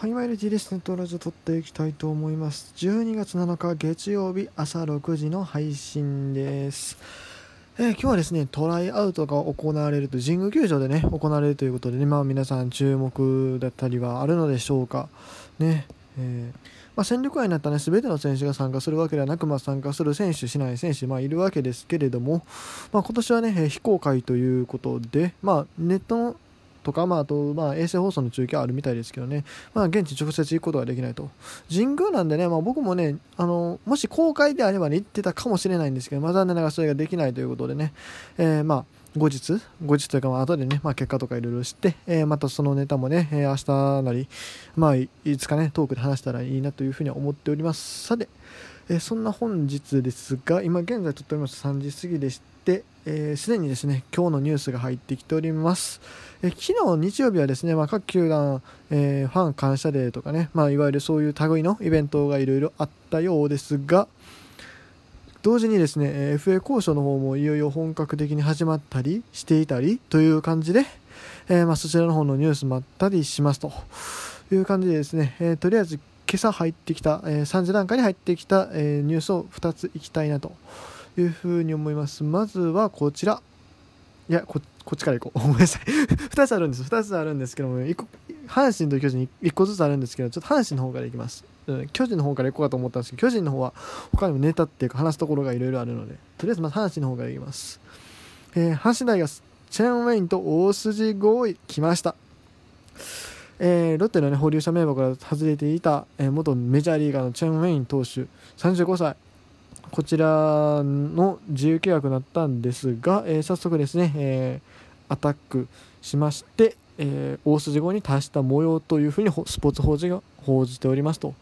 はい、マイル T ですネットラジオ撮っていきたいと思います。12月7日月曜日朝6時の配信です。えー、今日はですね、トライアウトが行われると、神宮球場でね、行われるということでね、まあ皆さん注目だったりはあるのでしょうか。ね、えー、まあ、戦力外になったね、全ての選手が参加するわけではなく、まあ、参加する選手、しない選手、まあ、いるわけですけれども、まあ、今年はね、非公開ということで、まあ、ネットのとか、まあ、あと、まあ、衛星放送の中継あるみたいですけどね、まあ、現地直接行くことができないと。神宮なんでね、まあ、僕もね、あの、もし公開であればね、行ってたかもしれないんですけど、まあ、残念ながらそれができないということでね、えー、まあ、後日、後日というか、まあ、後でね、まあ、結果とかいろいろして、えー、またそのネタもね、えー、明日なり、まあ、いつかね、トークで話したらいいなというふうに思っております。さて、えー、そんな本日ですが、今現在撮っております3時過ぎでして、えー、で、にですね、今日のニュースが入ってきております。えー、昨日日曜日はですね、まあ、各球団、えー、ファン感謝デーとかね、まあ、いわゆるそういう類のイベントがいろいろあったようですが、同時にですね、え FA 交渉の方もいよいよ本格的に始まったりしていたりという感じで、え、まあ、そちらの方のニュースもあったりしますという感じでですね、え、とりあえず今朝入ってきた、え、3時段階に入ってきた、えニュースを2ついきたいなというふうに思います。まずはこちら。いや、こっちから行こう。ごめんなさい。2つあるんです。2つあるんですけども、阪神と巨人1個ずつあるんですけど、ちょっと阪神の方からいきます。巨人の方から行こうかと思ったんですけど、巨人の方は他にもネタっていうか話すところがいろいろあるので、とりあえずまず阪神の方からいきます。えー、阪神大学、チェーン・ウェインと大筋合意来ました。えー、ロッテの、ね、保留者名簿から外れていた、えー、元メジャーリーガーのチェン・ウェイン投手、35歳。こちらの自由契約になったんですが、えー、早速ですね、えー、アタックしまして、えー、大筋号に達した模様というふうにスポーツ報知が報じておりますと。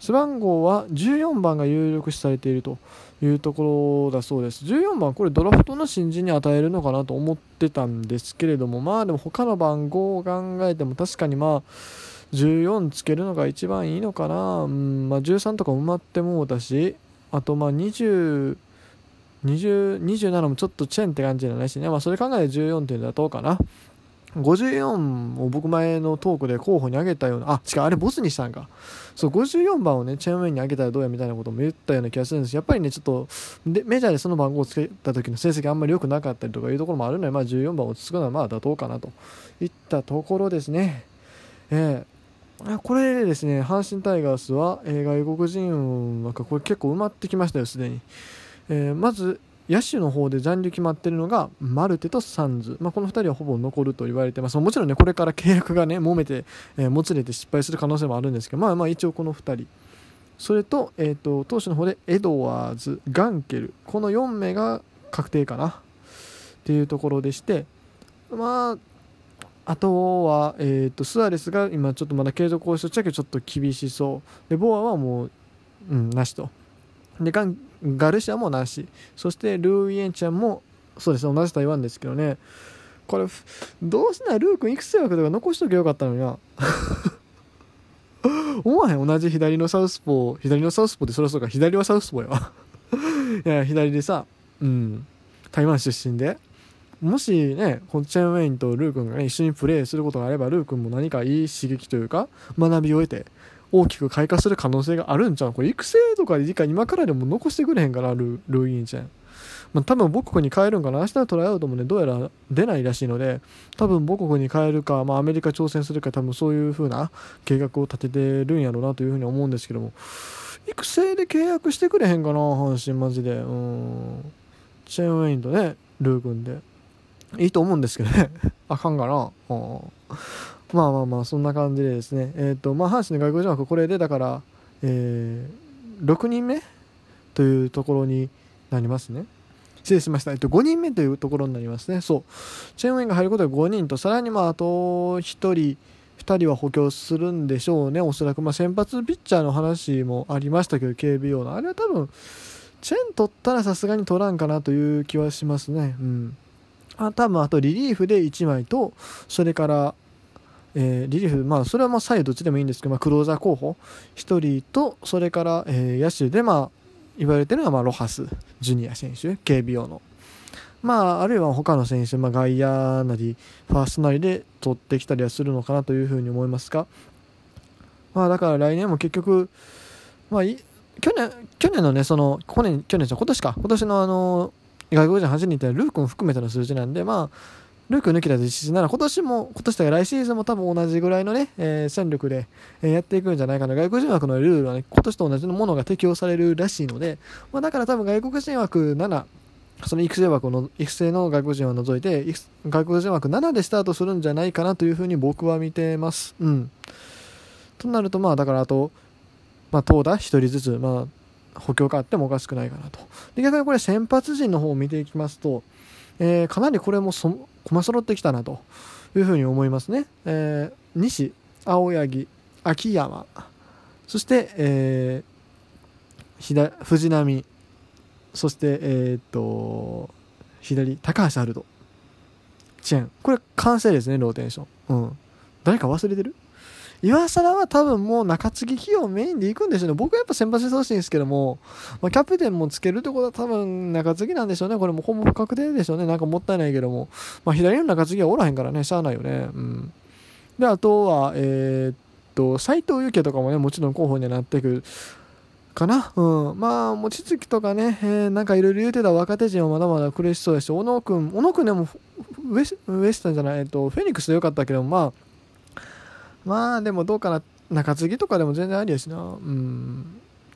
背番号は14番が有力視されているというところだそうです。14番これドラフトの新人に与えるのかなと思ってたんですけれどもまあでも他の番号を考えても確かにまあ14つけるのが一番いいのかな、うんまあ、13とか埋まってもうたしあとまあ20 20 27もちょっとチェーンって感じじゃないしね、まあ、それ考えて14っていうのはどうかな54を僕前のトークで候補に挙げたような、あ、違う、あれボスにしたんか。そう、54番をね、チェーンウェイに挙げたらどうやみたいなことも言ったような気がするんですやっぱりね、ちょっと、で、メジャーでその番号をつけた時の成績あんまり良くなかったりとかいうところもあるので、まあ14番をつくのはまあ妥当かなといったところですね。えー、これでですね、阪神タイガースは、えー、外国人枠、これ結構埋まってきましたよ、すでに。えー、まず、野手の方で残留決まってるのがマルテとサンズ、まあ、この2人はほぼ残ると言われてます。もちろんねこれから契約がね揉めて、えー、もつれて失敗する可能性もあるんですけどまあまあ一応この2人。それと,、えーと、投手の方でエドワーズガンケル。この4名が確定かな。っていうところでしてまああとは、えーと、スアレスが今ちょっとまだ継続交渉中けちょっと厳しそう。でボアはもう、うん、なしと。でガンガルシアもなし。そしてルーイエンチャンもそうですね同じ台湾ですけどね。これどうしないルー君育成枠とか残しとけよかったのにな。思わへん。同じ左のサウスポー左のサウスポーってそりゃそうか。左はサウスポーやわ。いや左でさうん。台湾出身で。もしねこのチェーン・ウェインとルー君が、ね、一緒にプレーすることがあればルー君も何かいい刺激というか学びを得て大きく開花する可能性があるんちゃう？これ育成とかで今からでも残してくれへんかなルルーインちゃん。まあ、多分母国に帰るんかな？明日のトライアウトもねどうやら出ないらしいので多分母国に帰るか、まあ、アメリカ挑戦するか多分そういう風な計画を立ててるんやろうなというふうに思うんですけども。育成で契約してくれへんかな？阪神マジで。うん。チェーンウェインとねルー君で。いいと思うんですけどね。あかんかな。うん。まあまあまあそんな感じでですね。えっ、ー、とまあ阪神の外国人枠これでだからえー、6人目というところになりますね。失礼しました、えっと、5人目というところになりますね。そう。チェーンウェンが入ることで5人とさらにまああと1人2人は補強するんでしょうね。おそらくまあ先発ピッチャーの話もありましたけど KBO のあれは多分チェーン取ったらさすがに取らんかなという気はしますね。うん。あ多分あとリリーフで1枚とそれからえー、リリーフ、まあ、それはまあ左右どっちでもいいんですけど、まあ、クローザー候補。1人と、それから、えー、野手で、まあ、言われてるのは、ま、ロハス、ジュニア選手、KBO の。まあ、あるいは他の選手、まあ、外野なり、ファーストなりで取ってきたりはするのかなというふうに思いますが、まあだから来年も結局、まあい、去年、去年のね、その、去年、去年じゃ今年か、今年のあの、外国人8人ってルー君含めての数字なんで、まあ、ルーク抜きだと実質なら今年も、今年とか来シーズンも多分同じぐらいのね、えー、戦力で、えー、やっていくんじゃないかな。外国人枠のルールはね、今年と同じものが適用されるらしいので、まあ、だから多分外国人枠7、その育成枠の、育成の外国人を除いて、外国人枠7でスタートするんじゃないかなというふうに僕は見てます。うん。となると、まあ、だからあと、まあ、投打1人ずつ、まあ、補強があってもおかしくないかなと。で、逆にこれ先発陣の方を見ていきますと、えー、かなりこれもそ駒揃ってきたなというふうに思いますね。えー、西、青柳、秋山、そして、えー、藤波、そして、えー、っと、左、高橋遥人、チェン。これ完成ですね、ローテーション。うん。誰か忘れてる？岩貞は多分もう中継ぎ起用メインで行くんでしょうね。僕はやっぱ先発してほしいんですけども、まあ、キャプテンもつけるってことは多分中継ぎなんでしょうね。これもほぼ不確定でしょうね。なんかもったいないけども。まあ、左の中継ぎはおらへんからね、しゃあないよね。うん。で、あとは、えー、っと、斎藤佑樹とかもね、もちろん候補になってくる。かなうん。まあ、望月とかね、えー、なんかいろいろ言うてた若手陣はまだまだ苦しそうだし、小野君、小野君でもウエスウエスタンじゃない、えっと、フェニックスでよかったけど、まあ、まあでもどうかな中継ぎとかでも全然ありやしな。うん。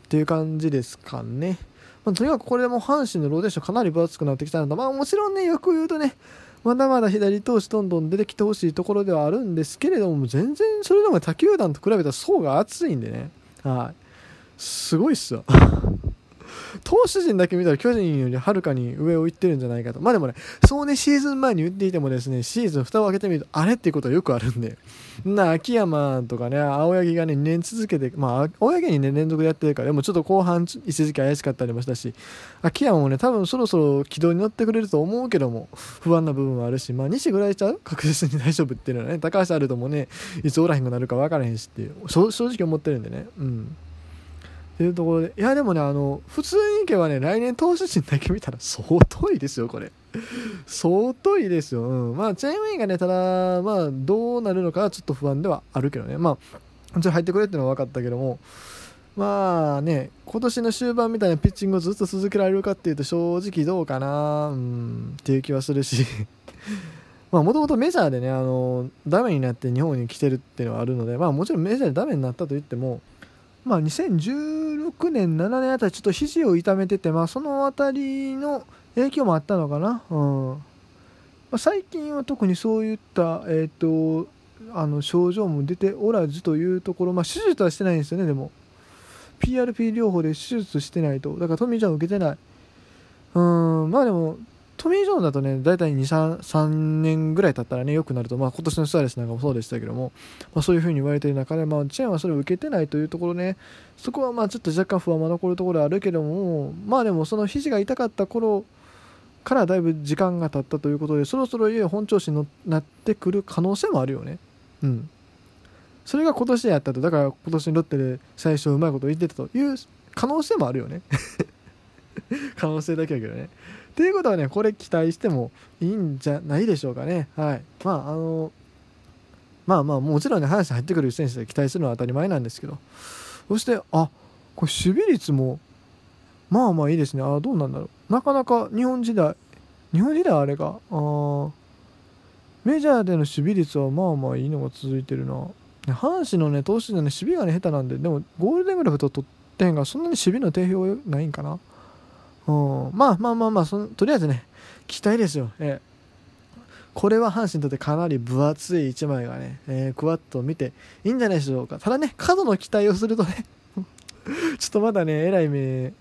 っていう感じですかね、まあ、とにかくこれでも阪神のローテーションかなり分厚くなってきたのとまあもちろんねよく言うとねまだまだ左投手どんどん出てきてほしいところではあるんですけれども全然それでも他球団と比べたら層が厚いんでね。はい。すごいっすよ。投手陣だけ見たら巨人よりはるかに上を行ってるんじゃないかと。まあでもね、そうね、シーズン前に言っていてもですね、シーズン蓋を開けてみると、あれっていうことはよくあるんで。な、秋山とかね、青柳がね、2年続けて、まあ、青柳にね、連続でやってるから、でもちょっと後半、一時期怪しかったりもしたし、秋山もね、多分そろそろ軌道に乗ってくれると思うけども、不安な部分はあるし、まあ、西ぐらいちゃう？確実に大丈夫っていうのはね、高橋あるともね、いつおらへんくなるか分からへんしっていう、正直思ってるんでね、うん。っていうところで、いやでもね、あの、普通にいけばね、来年投手陣だけ見たら相当いいですよ、これ。相当いいですよ。うん。まあ、チェーンウェイがね、ただ、まあ、どうなるのかはちょっと不安ではあるけどね。まあ、ちょ入ってくれっていうのは分かったけども、まあね、今年の終盤みたいなピッチングをずっと続けられるかっていうと正直どうかな、うん、っていう気はするし まあもともとメジャーでね、あの、ダメになって日本に来てるっていうのはあるので、まあもちろんメジャーでダメになったと言っても、まあ201、16年、7年あたりちょっと肘を痛めてて、まあ、その辺りの影響もあったのかな？うんまあ、最近は特にそういった、えーと、あの症状も出ておらずというところ、まあ、手術はしてないんですよね、でも。PRP 療法で手術してないと。だからトミー・ちゃん受けてない。うん、まあでも、トミー・ジョンだとね、大体2、3, 3年ぐらい経ったらね、良くなると、まあ今年のスアレスなんかもそうでしたけども、まあそういう風に言われている中で、まあチェーンはそれを受けてないというところね、そこはまあちょっと若干不安も残るところあるけども、まあでもその肘が痛かった頃からだいぶ時間が経ったということで、そろそろいよいよ本調子になってくる可能性もあるよね。うん。それが今年でやったと、だから今年にロッテで最初うまいこと言ってたという可能性もあるよね。可能性だけだけどね。っていうことはね、これ期待してもいいんじゃないでしょうかね。はい。まあ、あの、まあまあ、もちろんね、話入ってくる選手で期待するのは当たり前なんですけど、そして、あこれ守備率も、まあまあいいですね。あどうなんだろう。なかなか日本時代、日本時代あれが、ああメジャーでの守備率はまあまあいいのが続いてるな。阪神のね、投手でね、守備がね、下手なんで、でもゴールデングラフと取ってへんが、そんなに守備の定評ないんかな。うん、まあまあまあまあそのとりあえずね期待ですよ、えー、これは阪神にとってかなり分厚い1枚がね、えー、クワッと見ていいんじゃないでしょうか。ただね過度の期待をするとね ちょっとまだねえらい目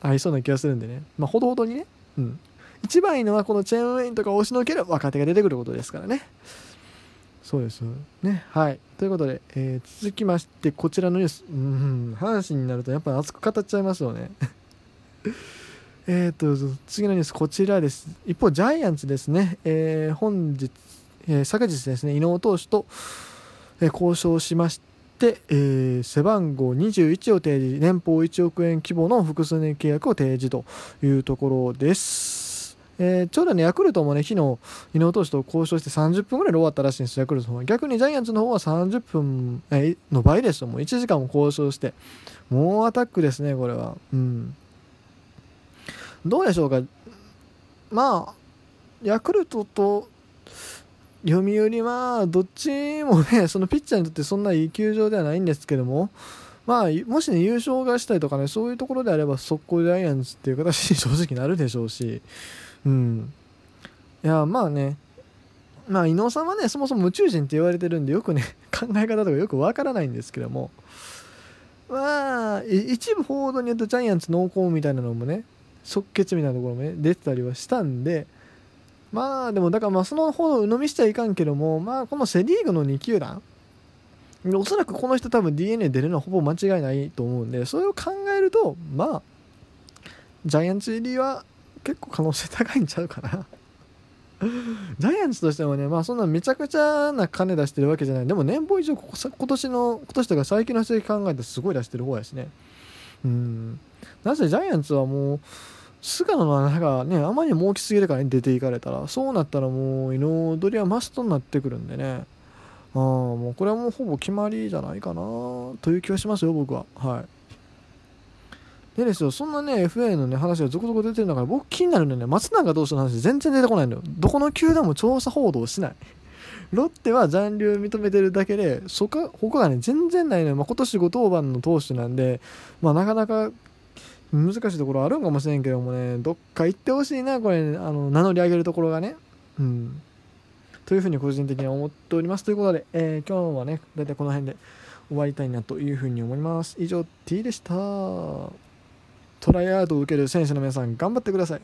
合いそうな気がするんでね。まあほどほどにね。うん。一番いいのはこのチェーンウェインとか押しのける若手が出てくることですからね。そうですね。はい。ということで、えー、続きましてこちらのニュース。うん。阪神になるとやっぱ熱く語っちゃいますよね。えーと、次のニュース、こちらです。一方、ジャイアンツですね、えー、本日、えー、昨日ですね、伊能投手と、えー、交渉しまして、えー、背番号21を提示、年俸1億円規模の複数年契約を提示というところです。えー、ちょうどね、ヤクルトもね、昨日、井上投手と交渉して30分ぐらいで終わったらしいんですヤクルトの方は。逆にジャイアンツの方は30分、えー、の倍ですよ。もう1時間も交渉して。もうアタックですね、これは。うん。どうでしょうか？まあ、ヤクルトと読売はどっちもね、そのピッチャーにとってそんないい球場ではないんですけども、まあ、もしね、優勝がしたいとかね、そういうところであれば、速攻ジャイアンツっていう形に 正直なるでしょうし、うん。いや、まあね、まあ、伊能さんはね、そもそも宇宙人って言われてるんで、よくね、考え方とかよくわからないんですけども、まあ、一部報道によるとジャイアンツ濃厚みたいなのもね、即決みたいなところもね、出てたりはしたんで、まあ、でも、だからまあ、そのほど鵜呑みしちゃいかんけども、まあ、このセ・リーグの2球団、おそらくこの人多分 DNA 出るのはほぼ間違いないと思うんで、それを考えると、まあ、ジャイアンツ入りは結構可能性高いんちゃうかなジャイアンツとしてもね、まあそんなめちゃくちゃな金出してるわけじゃない。でも年俸以上ここ今年の、今年とか最近の人考えてすごい出してる方やしね。うん。なぜジャイアンツはもう、菅野の穴がね、あまりにも大きすぎるから、ね、出ていかれたら、そうなったらもう、彩りはマストになってくるんでね。あもうこれはもうほぼ決まりじゃないかなという気はしますよ、僕は。はい。でですよ、そんなね、FA のね、話が続々出てるんだから、僕気になるのね、松永投手の話全然出てこないのよ。どこの球団も調査報道しない。ロッテは残留認めてるだけで、そか、他がね、全然ないのよ。まあ、今年5登板の投手なんで、まあ、なかなか難しいところあるんかもしれんけどもね、どっか行ってほしいな、これ、あの、名乗り上げるところがね。うん。というふうに個人的には思っております。ということで、えー、今日はね、大体この辺で終わりたいなというふうに思います。以上、T でした。トライアウトを受ける選手の皆さん頑張ってください。